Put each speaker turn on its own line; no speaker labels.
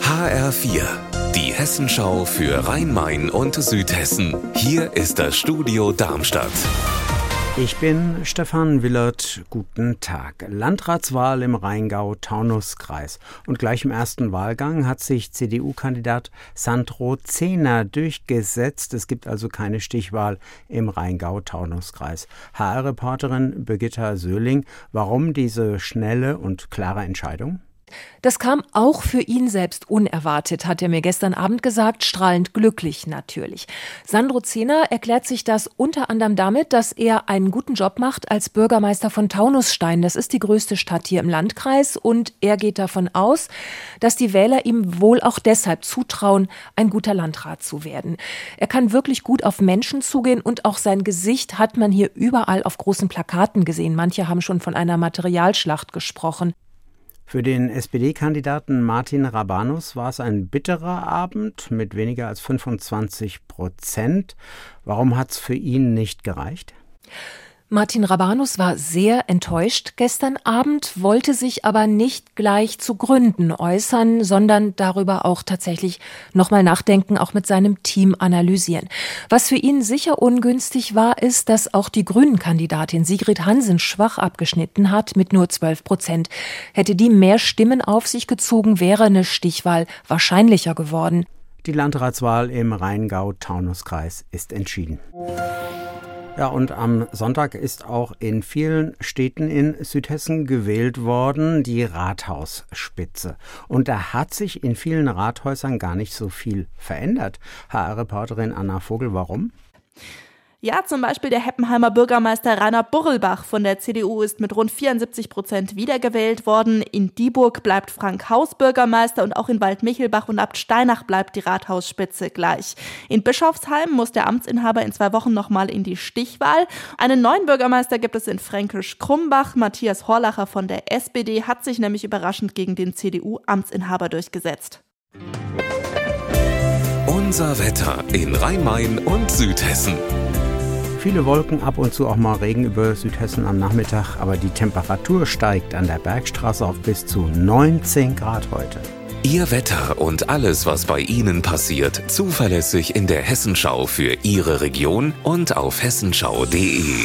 HR4, die Hessenschau für Rhein-Main und Südhessen. Hier ist das Studio Darmstadt.
Ich bin Stefan Willert. Guten Tag. Landratswahl im Rheingau-Taunus-Kreis. Und gleich im ersten Wahlgang hat sich CDU-Kandidat Sandro Zehner durchgesetzt. Es gibt also keine Stichwahl im Rheingau-Taunus-Kreis. HR-Reporterin Birgitta Söhling, warum diese schnelle und klare Entscheidung?
Das kam auch für ihn selbst unerwartet, hat er mir gestern Abend gesagt, strahlend glücklich natürlich. Sandro Zehner erklärt sich das unter anderem damit, dass er einen guten Job macht als Bürgermeister von Taunusstein. Das ist die größte Stadt hier im Landkreis und er geht davon aus, dass die Wähler ihm wohl auch deshalb zutrauen, ein guter Landrat zu werden. Er kann wirklich gut auf Menschen zugehen und auch sein Gesicht hat man hier überall auf großen Plakaten gesehen. Manche haben schon von einer Materialschlacht gesprochen.
Für den SPD-Kandidaten Martin Rabanus war es ein bitterer Abend mit weniger als 25 Prozent. Warum hat es für ihn nicht gereicht?
Martin Rabanus war sehr enttäuscht gestern Abend, wollte sich aber nicht gleich zu Gründen äußern, sondern darüber auch tatsächlich nochmal nachdenken, auch mit seinem Team analysieren. Was für ihn sicher ungünstig war, ist, dass auch die Grünen-Kandidatin Sigrid Hansen schwach abgeschnitten hat mit nur 12 Prozent. Hätte die mehr Stimmen auf sich gezogen, wäre eine Stichwahl wahrscheinlicher geworden.
Die Landratswahl im Rheingau-Taunus-Kreis ist entschieden. Ja, und am Sonntag ist auch in vielen Städten in Südhessen gewählt worden die Rathausspitze. Und da hat sich in vielen Rathäusern gar nicht so viel verändert. HR-Reporterin Anna Vogel, warum?
Ja, zum Beispiel der Heppenheimer Bürgermeister Rainer Burrelbach von der CDU ist mit rund 74 Prozent wiedergewählt worden. In Dieburg bleibt Frank Haus Bürgermeister und auch in Waldmichelbach und Abt Steinach bleibt die Rathausspitze gleich. In Bischofsheim muss der Amtsinhaber in zwei Wochen nochmal in die Stichwahl. Einen neuen Bürgermeister gibt es in Fränkisch-Krumbach. Matthias Horlacher von der SPD hat sich nämlich überraschend gegen den CDU-Amtsinhaber durchgesetzt.
Unser Wetter in Rhein-Main und Südhessen.
Viele Wolken, ab und zu auch mal Regen über Südhessen am Nachmittag, aber die Temperatur steigt an der Bergstraße auf bis zu 19 Grad heute.
Ihr Wetter und alles, was bei Ihnen passiert, zuverlässig in der Hessenschau für Ihre Region und auf hessenschau.de.